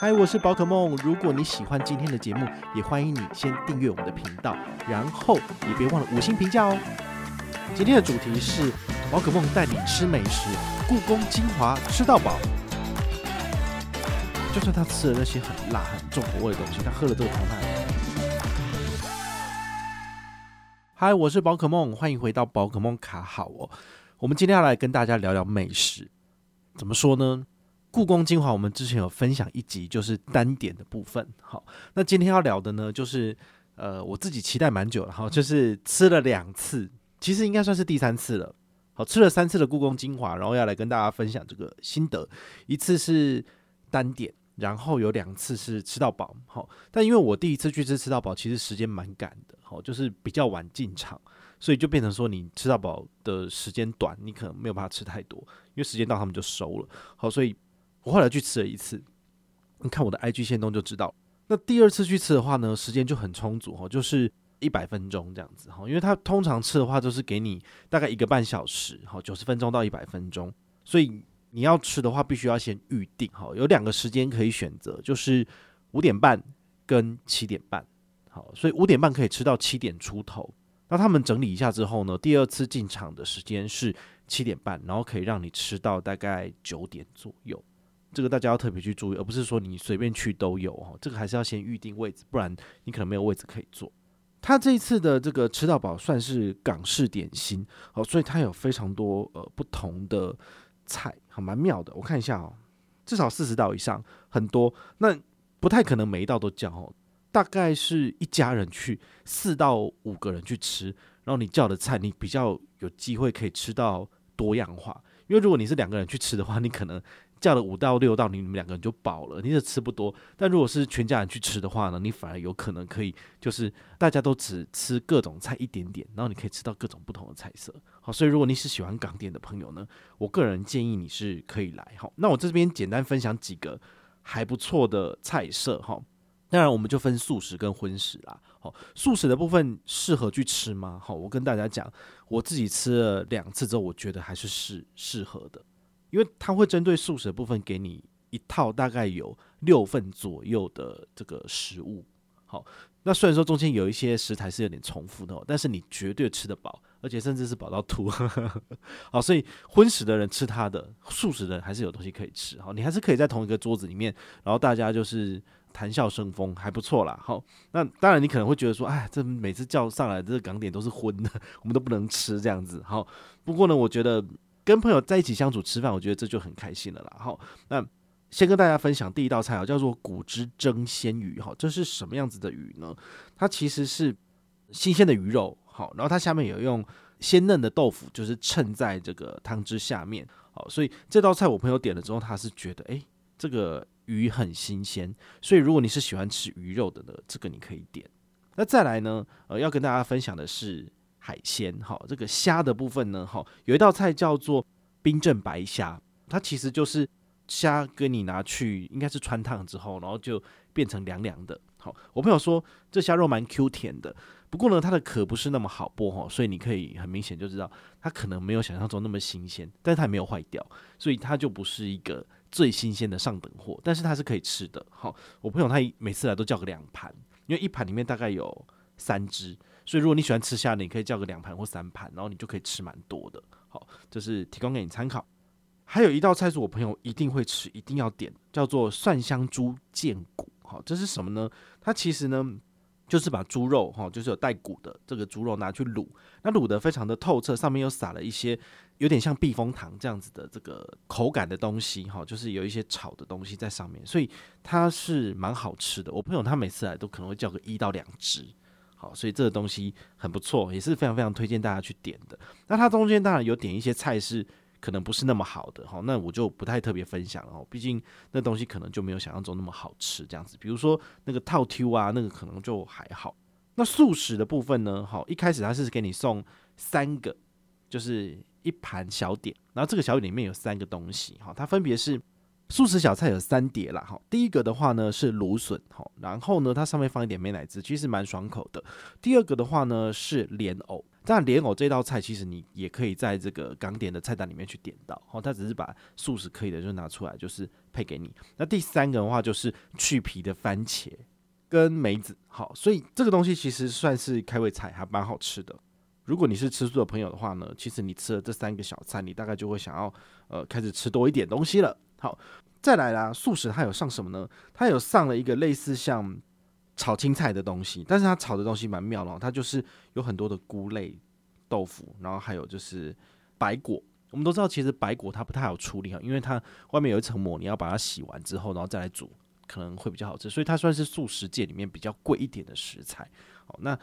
嗨，我是宝可梦。如果你喜欢今天的节目，也欢迎你先订阅我们的频道，然后也别忘了五星评价哦。今天的主题是宝可梦带你吃美食，故宫精华吃到饱。就算他吃了那些很辣、很重口味的东西，他喝了这个汤他。嗨，我是宝可梦，欢迎回到宝可梦卡好哦。我们今天要来跟大家聊聊美食，怎么说呢？故宫精华，我们之前有分享一集，就是单点的部分。好，那今天要聊的呢，就是呃，我自己期待蛮久了哈，就是吃了两次，其实应该算是第三次了。好，吃了三次的故宫精华，然后要来跟大家分享这个心得。一次是单点，然后有两次是吃到饱。好，但因为我第一次去吃吃到饱，其实时间蛮赶的，好，就是比较晚进场，所以就变成说你吃到饱的时间短，你可能没有办法吃太多，因为时间到他们就收了。好，所以。我后来去吃了一次，你看我的 IG 线动就知道。那第二次去吃的话呢，时间就很充足哈，就是一百分钟这样子哈，因为它通常吃的话都是给你大概一个半小时哈，九十分钟到一百分钟，所以你要吃的话必须要先预定哈，有两个时间可以选择，就是五点半跟七点半，好，所以五点半可以吃到七点出头。那他们整理一下之后呢，第二次进场的时间是七点半，然后可以让你吃到大概九点左右。这个大家要特别去注意，而不是说你随便去都有哦。这个还是要先预定位置，不然你可能没有位置可以坐。他这一次的这个吃到饱算是港式点心，好，所以它有非常多呃不同的菜，还蛮妙的。我看一下哦，至少四十道以上，很多。那不太可能每一道都叫哦，大概是一家人去四到五个人去吃，然后你叫的菜，你比较有机会可以吃到多样化。因为如果你是两个人去吃的话，你可能。叫了五到六道，你们两个人就饱了，你也吃不多。但如果是全家人去吃的话呢，你反而有可能可以，就是大家都只吃各种菜一点点，然后你可以吃到各种不同的菜色。好，所以如果你是喜欢港点的朋友呢，我个人建议你是可以来。好，那我这边简单分享几个还不错的菜色。哈，当然我们就分素食跟荤食啦。好，素食的部分适合去吃吗？好，我跟大家讲，我自己吃了两次之后，我觉得还是适适合的。因为它会针对素食的部分给你一套大概有六份左右的这个食物，好，那虽然说中间有一些食材是有点重复的，但是你绝对吃得饱，而且甚至是饱到吐，好，所以荤食的人吃它的，素食的还是有东西可以吃，好，你还是可以在同一个桌子里面，然后大家就是谈笑生风，还不错啦，好，那当然你可能会觉得说，哎，这每次叫上来这个港点都是荤的，我们都不能吃这样子，好，不过呢，我觉得。跟朋友在一起相处吃饭，我觉得这就很开心了啦。好，那先跟大家分享第一道菜啊，叫做骨汁蒸鲜鱼。哈，这是什么样子的鱼呢？它其实是新鲜的鱼肉，好，然后它下面有用鲜嫩的豆腐，就是衬在这个汤汁下面。好，所以这道菜我朋友点了之后，他是觉得，诶，这个鱼很新鲜。所以如果你是喜欢吃鱼肉的呢，这个你可以点。那再来呢，呃，要跟大家分享的是。海鲜，好，这个虾的部分呢，好，有一道菜叫做冰镇白虾，它其实就是虾跟你拿去，应该是穿烫之后，然后就变成凉凉的。好，我朋友说这虾肉蛮 Q 甜的，不过呢，它的壳不是那么好剥哈，所以你可以很明显就知道它可能没有想象中那么新鲜，但是它也没有坏掉，所以它就不是一个最新鲜的上等货，但是它是可以吃的。好，我朋友他每次来都叫个两盘，因为一盘里面大概有三只。所以，如果你喜欢吃虾，你可以叫个两盘或三盘，然后你就可以吃蛮多的。好，这是提供给你参考。还有一道菜是我朋友一定会吃、一定要点，叫做蒜香猪腱骨。好，这是什么呢？它其实呢，就是把猪肉哈，就是有带骨的这个猪肉拿去卤，那卤得非常的透彻，上面又撒了一些有点像避风塘这样子的这个口感的东西哈，就是有一些炒的东西在上面，所以它是蛮好吃的。我朋友他每次来都可能会叫个一到两只。好，所以这个东西很不错，也是非常非常推荐大家去点的。那它中间当然有点一些菜是可能不是那么好的，好，那我就不太特别分享了。哦，毕竟那东西可能就没有想象中那么好吃，这样子。比如说那个套 Q 啊，那个可能就还好。那素食的部分呢，好，一开始它是给你送三个，就是一盘小点，然后这个小点里面有三个东西，好，它分别是。素食小菜有三碟啦，哈，第一个的话呢是芦笋，哈，然后呢它上面放一点美乃滋，其实蛮爽口的。第二个的话呢是莲藕，但莲藕这道菜其实你也可以在这个港点的菜单里面去点到，哦，它只是把素食可以的就拿出来，就是配给你。那第三个的话就是去皮的番茄跟梅子，好，所以这个东西其实算是开胃菜，还蛮好吃的。如果你是吃素的朋友的话呢，其实你吃了这三个小菜，你大概就会想要呃开始吃多一点东西了。好，再来啦，素食它有上什么呢？它有上了一个类似像。炒青菜的东西，但是它炒的东西蛮妙的，它就是有很多的菇类豆腐，然后还有就是白果。我们都知道，其实白果它不太好处理哈，因为它外面有一层膜，你要把它洗完之后，然后再来煮，可能会比较好吃。所以它算是素食界里面比较贵一点的食材。好，那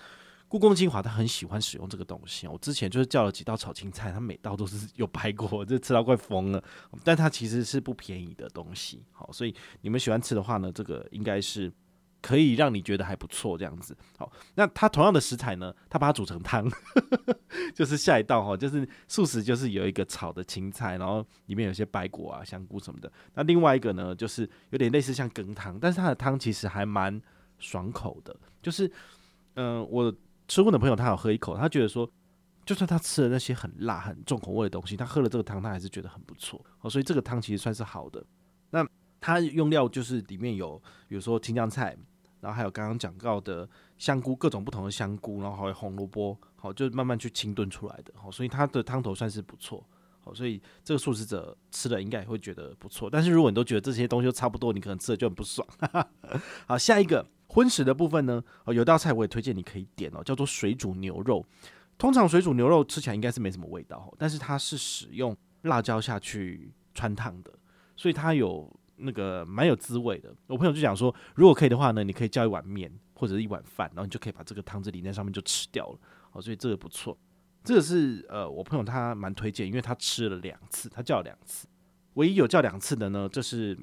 故宫精华他很喜欢使用这个东西。我之前就是叫了几道炒青菜，它每道都是 有白果，就吃到快疯了。但它其实是不便宜的东西。好，所以你们喜欢吃的话呢，这个应该是。可以让你觉得还不错，这样子。好，那它同样的食材呢，它把它煮成汤，就是下一道哈，就是素食，就是有一个炒的青菜，然后里面有些白果啊、香菇什么的。那另外一个呢，就是有点类似像羹汤，但是它的汤其实还蛮爽口的。就是，嗯、我吃过的朋友他有喝一口，他觉得说，就算他吃了那些很辣、很重口味的东西，他喝了这个汤，他还是觉得很不错。哦，所以这个汤其实算是好的。那它用料就是里面有，比如说青江菜。然后还有刚刚讲到的香菇，各种不同的香菇，然后还有红萝卜，好，就慢慢去清炖出来的，好，所以它的汤头算是不错，好，所以这个素食者吃了应该也会觉得不错。但是如果你都觉得这些东西都差不多，你可能吃了就很不爽。好，下一个荤食的部分呢，哦，有道菜我也推荐你可以点哦，叫做水煮牛肉。通常水煮牛肉吃起来应该是没什么味道，但是它是使用辣椒下去汆烫的，所以它有。那个蛮有滋味的，我朋友就讲说，如果可以的话呢，你可以叫一碗面或者是一碗饭，然后你就可以把这个汤汁淋在上面就吃掉了，哦，所以这个不错。这个是呃，我朋友他蛮推荐，因为他吃了两次，他叫了两次，唯一有叫两次的呢，这是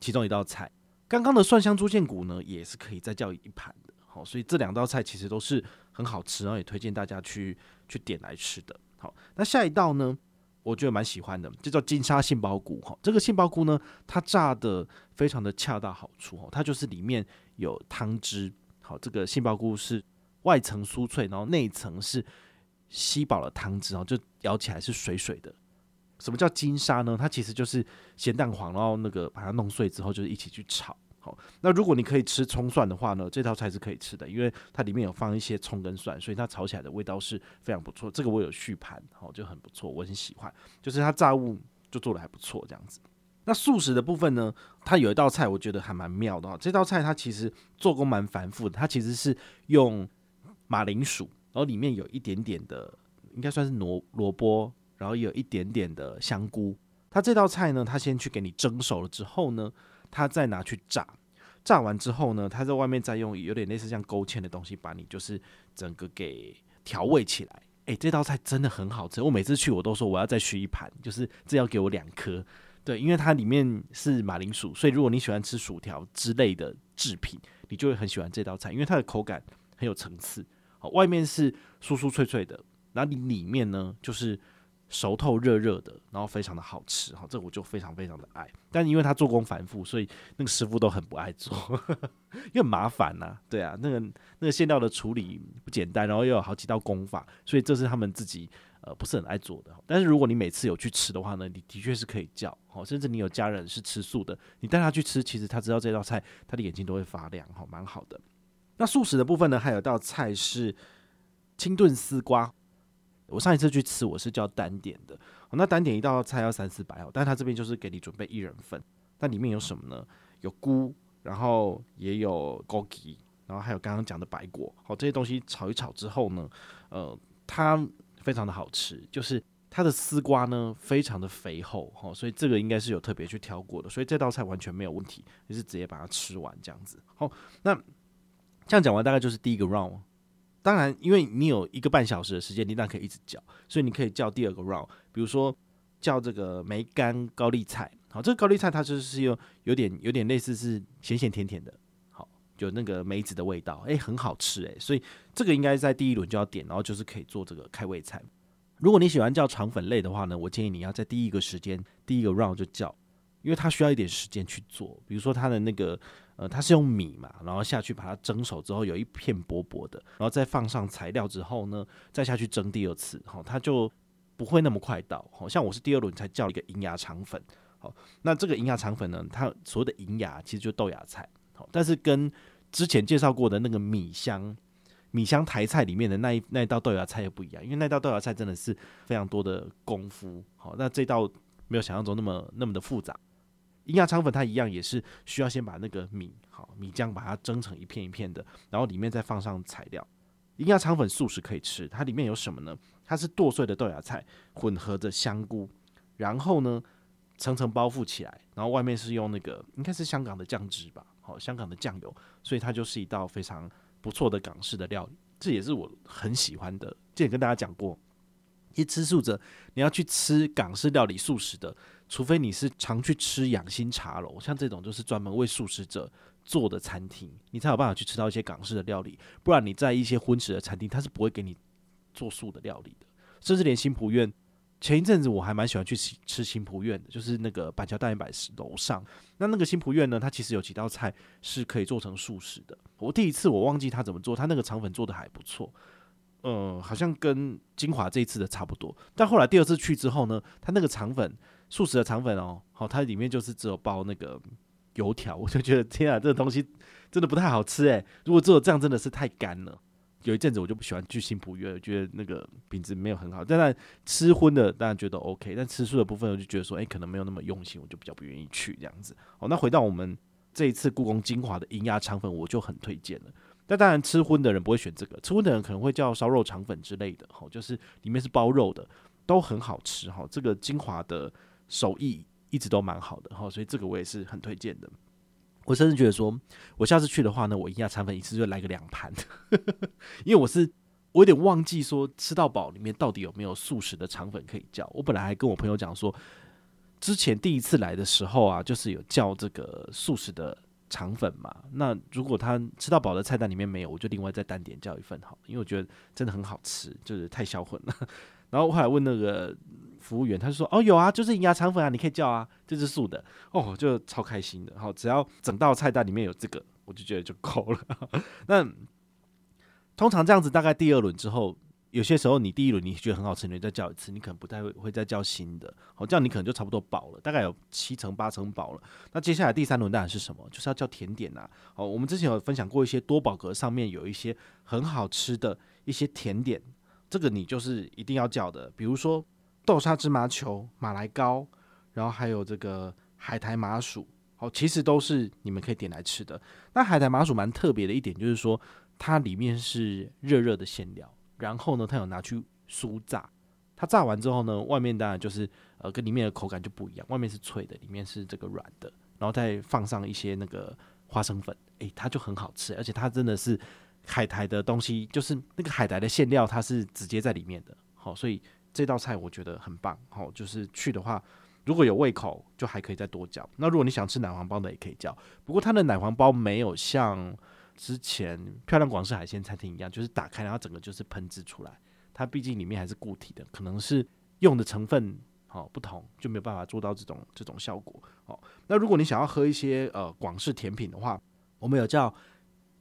其中一道菜。刚刚的蒜香猪腱骨呢，也是可以再叫一盘的，好，所以这两道菜其实都是很好吃，然后也推荐大家去去点来吃的。好，那下一道呢？我觉得蛮喜欢的，这叫金沙杏鲍菇哈。这个杏鲍菇呢，它炸的非常的恰到好处哈。它就是里面有汤汁，好，这个杏鲍菇是外层酥脆，然后内层是吸饱了汤汁，然后就咬起来是水水的。什么叫金沙呢？它其实就是咸蛋黄，然后那个把它弄碎之后，就是一起去炒。好，那如果你可以吃葱蒜的话呢，这道菜是可以吃的，因为它里面有放一些葱跟蒜，所以它炒起来的味道是非常不错。这个我有续盘，好，就很不错，我很喜欢。就是它炸物就做得还不错，这样子。那素食的部分呢，它有一道菜我觉得还蛮妙的哈。这道菜它其实做工蛮繁复的，它其实是用马铃薯，然后里面有一点点的，应该算是萝萝卜，然后有一点点的香菇。它这道菜呢，它先去给你蒸熟了之后呢。他再拿去炸，炸完之后呢，他在外面再用有点类似像勾芡的东西，把你就是整个给调味起来。诶，这道菜真的很好吃，我每次去我都说我要再续一盘，就是这要给我两颗。对，因为它里面是马铃薯，所以如果你喜欢吃薯条之类的制品，你就会很喜欢这道菜，因为它的口感很有层次。好，外面是酥酥脆脆的，然后里面呢就是。熟透热热的，然后非常的好吃哈，这我就非常非常的爱。但因为他做工繁复，所以那个师傅都很不爱做，因为麻烦呐、对啊，那个那个馅料的处理不简单，然后又有好几道功法，所以这是他们自己呃不是很爱做的。但是如果你每次有去吃的话呢，你的确是可以叫，好，甚至你有家人是吃素的，你带他去吃，其实他知道这道菜，他的眼睛都会发亮，好，蛮好的。那素食的部分呢，还有道菜是清炖丝瓜。我上一次去吃，我是叫单点的。那单点一道菜要三四百哦，但他这边就是给你准备一人份。那里面有什么呢？有菇，然后也有枸杞，然后还有刚刚讲的白果。好，这些东西炒一炒之后呢，呃，它非常的好吃，就是它的丝瓜呢非常的肥厚，哈，所以这个应该是有特别去挑过的，所以这道菜完全没有问题，就是直接把它吃完这样子。好，那这样讲完大概就是第一个 round。当然，因为你有一个半小时的时间，你当然可以一直叫，所以你可以叫第二个 round，比如说叫这个梅干高丽菜。好，这个高丽菜它就是有有点有点类似是咸咸甜甜的，好，有那个梅子的味道，诶，很好吃诶。所以这个应该在第一轮就要点，然后就是可以做这个开胃菜。如果你喜欢叫肠粉类的话呢，我建议你要在第一个时间第一个 round 就叫，因为它需要一点时间去做。比如说它的那个呃，它是用米嘛，然后下去把它蒸熟之后，有一片薄薄的，然后再放上材料之后呢，再下去蒸第二次，好，它就不会那么快到。好像我是第二轮才叫一个银芽肠粉，好，那这个银芽肠粉呢，它所谓的银芽其实就是豆芽菜，好，但是跟之前介绍过的那个米香。米香台菜里面的那一那一道豆芽菜又不一样，因为那道豆芽菜真的是非常多的功夫。好，那这道没有想象中那么那么的复杂。银芽肠粉它一样也是需要先把那个米好米浆把它蒸成一片一片的，然后里面再放上材料。银芽肠粉素食可以吃，它里面有什么呢？它是剁碎的豆芽菜混合着香菇，然后呢层层包覆起来，然后外面是用那个应该是香港的酱汁吧，好，香港的酱油，所以它就是一道非常。不错的港式的料理，这也是我很喜欢的。之前跟大家讲过，一吃素者，你要去吃港式料理素食的，除非你是常去吃养心茶楼，像这种就是专门为素食者做的餐厅，你才有办法去吃到一些港式的料理。不然你在一些荤食的餐厅，它是不会给你做素的料理的，甚至连新蒲苑。前一阵子我还蛮喜欢去吃吃新蒲苑的，就是那个板桥大圆百楼上。那那个新蒲苑呢，它其实有几道菜是可以做成素食的。我第一次我忘记他怎么做，他那个肠粉做的还不错，嗯，好像跟金华这一次的差不多。但后来第二次去之后呢，他那个肠粉素食的肠粉哦，好，它里面就是只有包那个油条，我就觉得天啊，这个东西真的不太好吃诶。如果只有这样，真的是太干了。有一阵子我就不喜欢去新埔约，觉得那个品质没有很好。当然吃荤的当然觉得 OK，但吃素的部分我就觉得说，哎、可能没有那么用心，我就比较不愿意去这样子。好，那回到我们这一次故宫精华的银芽肠粉，我就很推荐了。那当然吃荤的人不会选这个，吃荤的人可能会叫烧肉肠粉之类的，哈，就是里面是包肉的，都很好吃哈。这个精华的手艺一直都蛮好的哈，所以这个我也是很推荐的。我甚至觉得说，我下次去的话呢，我银芽肠粉一次就来个两盘，因为我是我有点忘记说吃到饱里面到底有没有素食的肠粉可以叫。我本来还跟我朋友讲说，之前第一次来的时候啊，就是有叫这个素食的肠粉嘛。那如果他吃到饱的菜单里面没有，我就另外再单点叫一份好，因为我觉得真的很好吃，就是太销魂了。然后我后来问那个。服务员他就说：“哦，有啊，就是银芽肠粉啊，你可以叫啊，这是素的哦，就超开心的。好，只要整道菜单里面有这个，我就觉得就够了。那通常这样子，大概第二轮之后，有些时候你第一轮你觉得很好吃，你再叫一次，你可能不太会会再叫新的。好，这样你可能就差不多饱了，大概有七成八成饱了。那接下来第三轮当然是什么？就是要叫甜点呐。好，我们之前有分享过一些多宝格上面有一些很好吃的一些甜点，这个你就是一定要叫的，比如说。”豆沙芝麻球、马来糕，然后还有这个海苔麻薯，好，其实都是你们可以点来吃的。那海苔麻薯蛮特别的一点，就是说它里面是热热的馅料，然后呢，它有拿去酥炸，它炸完之后呢，外面当然就是呃跟里面的口感就不一样，外面是脆的，里面是这个软的，然后再放上一些那个花生粉，诶，它就很好吃，而且它真的是海苔的东西，就是那个海苔的馅料，它是直接在里面的，好，所以。这道菜我觉得很棒，好，就是去的话，如果有胃口，就还可以再多叫。那如果你想吃奶黄包的，也可以叫。不过它的奶黄包没有像之前漂亮广式海鲜餐厅一样，就是打开然后整个就是喷汁出来。它毕竟里面还是固体的，可能是用的成分好不同，就没有办法做到这种这种效果。好，那如果你想要喝一些呃广式甜品的话，我们有叫。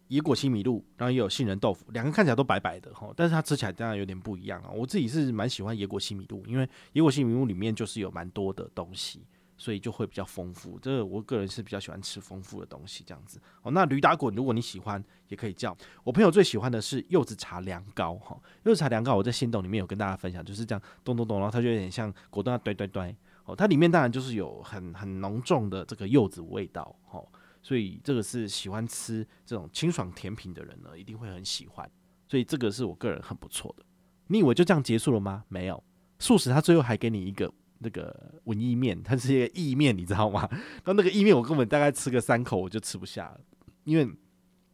野果西米露，然后也有杏仁豆腐，两个看起来都白白的哈，但是它吃起来当然有点不一样啊。我自己是蛮喜欢野果西米露，因为野果西米露里面就是有蛮多的东西，所以就会比较丰富。这个我个人是比较喜欢吃丰富的东西这样子。哦，那驴打滚如果你喜欢，也可以叫。我朋友最喜欢的是柚子茶凉糕哈，柚子茶凉糕我在心动里面有跟大家分享，就是这样咚咚咚，然后它就有点像果冻堆堆堆哦，它里面当然就是有很很浓重的这个柚子味道哦。所以这个是喜欢吃这种清爽甜品的人呢，一定会很喜欢。所以这个是我个人很不错的。你以为就这样结束了吗？没有，素食它最后还给你一个那个文意面，它是一个意面，你知道吗？然后那个意面我根本大概吃个三口我就吃不下了，因为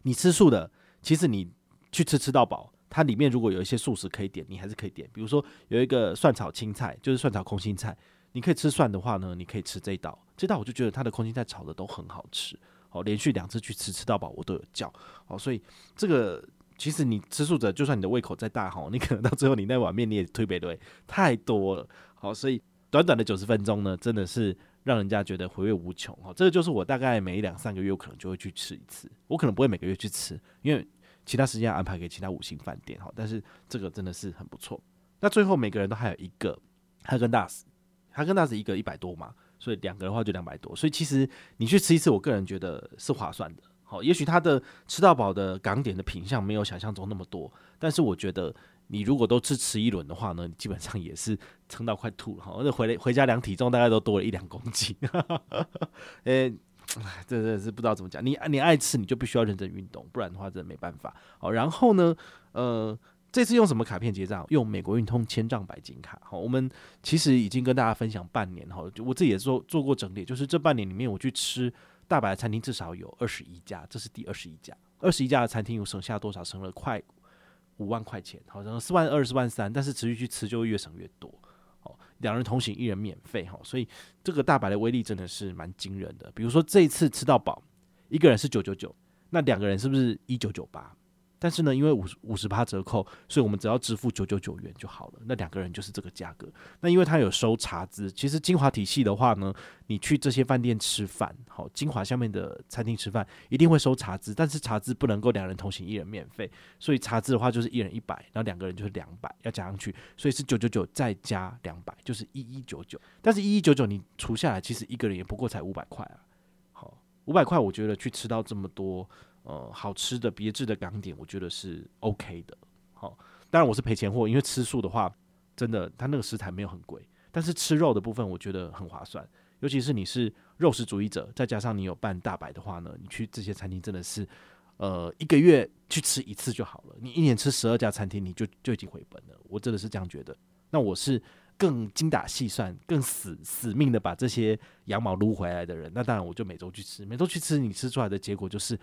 你吃素的，其实你去吃吃到饱，它里面如果有一些素食可以点，你还是可以点。比如说有一个蒜炒青菜，就是蒜炒空心菜，你可以吃蒜的话呢，你可以吃这一道。这道我就觉得它的空心菜炒的都很好吃。哦，连续两次去吃吃到饱，我都有叫哦，所以这个其实你吃素者，就算你的胃口再大哈，你可能到最后你那碗面你也推不对，太多了。好，所以短短的九十分钟呢，真的是让人家觉得回味无穷哈。这个就是我大概每两三个月我可能就会去吃一次，我可能不会每个月去吃，因为其他时间安排给其他五星饭店哈。但是这个真的是很不错。那最后每个人都还有一个哈根达斯，哈根达斯一个一百多嘛，所以两个的话就两百多。所以其实你去吃一次，我个人觉得是划算的。好，也许它的吃到饱的港点的品相没有想象中那么多，但是我觉得你如果都吃吃一轮的话呢，基本上也是撑到快吐了哈。而且回来回家量体重，大概都多了一两公斤。哎，这真的是不知道怎么讲。你你爱吃，你就必须要认真运动，不然的话真的没办法。好，然后呢，呃，这次用什么卡片结账？用美国运通千账白金卡。好，我们其实已经跟大家分享半年哈，我自己也做做过整理，就是这半年里面我去吃。大白的餐厅至少有二十一家，这是第二十一家。二十一家的餐厅有省下多少？省了快五万块钱，好像四万二、四万三。但是持续去吃就会越省越多。哦，两人同行一人免费哈，所以这个大白的威力真的是蛮惊人的。比如说这一次吃到饱，一个人是九九九，那两个人是不是一九九八？但是呢，因为五十五十趴折扣，所以我们只要支付九九九元就好了。那两个人就是这个价格。那因为它有收茶资，其实金华体系的话呢，你去这些饭店吃饭，好，精华下面的餐厅吃饭一定会收茶资，但是茶资不能够两人同行一人免费，所以茶资的话就是一人一百，然后两个人就是两百要加上去，所以是九九九再加两百，就是一一九九。但是一一九九你除下来，其实一个人也不过才五百块啊。好，五百块我觉得去吃到这么多。呃，好吃的别致的港点，我觉得是 OK 的。好，当然我是赔钱货，因为吃素的话，真的它那个食材没有很贵，但是吃肉的部分我觉得很划算。尤其是你是肉食主义者，再加上你有办大白的话呢，你去这些餐厅真的是，呃，一个月去吃一次就好了。你一年吃十二家餐厅，你就就已经回本了。我真的是这样觉得。那我是更精打细算、更死死命的把这些羊毛撸回来的人。那当然我就每周去吃，每周去吃，你吃出来的结果就是。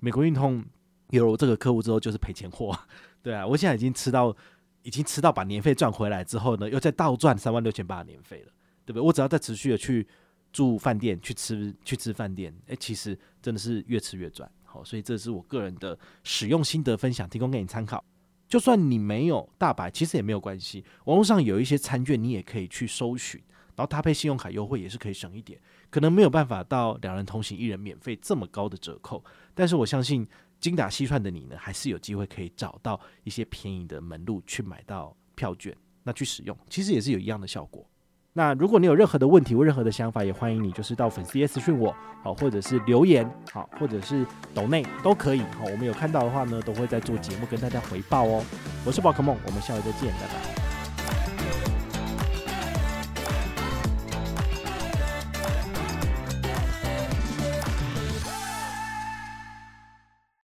美国运通有了这个客户之后就是赔钱货，对啊，我现在已经吃到，已经吃到把年费赚回来之后呢，又再倒赚三万六千八的年费了，对不对？我只要再持续的去住饭店、去吃、去吃饭店，诶，其实真的是越吃越赚。好，所以这是我个人的使用心得分享，提供给你参考。就算你没有大白，其实也没有关系，网络上有一些餐券，你也可以去搜寻，然后搭配信用卡优惠也是可以省一点。可能没有办法到两人同行一人免费这么高的折扣，但是我相信精打细算的你呢，还是有机会可以找到一些便宜的门路去买到票券，那去使用，其实也是有一样的效果。那如果你有任何的问题或任何的想法，也欢迎你就是到粉丝页私讯我，好，或者是留言，好，或者是抖内都可以，好，我们有看到的话呢，都会在做节目跟大家回报哦。我是宝可梦，我们下回再见，拜拜。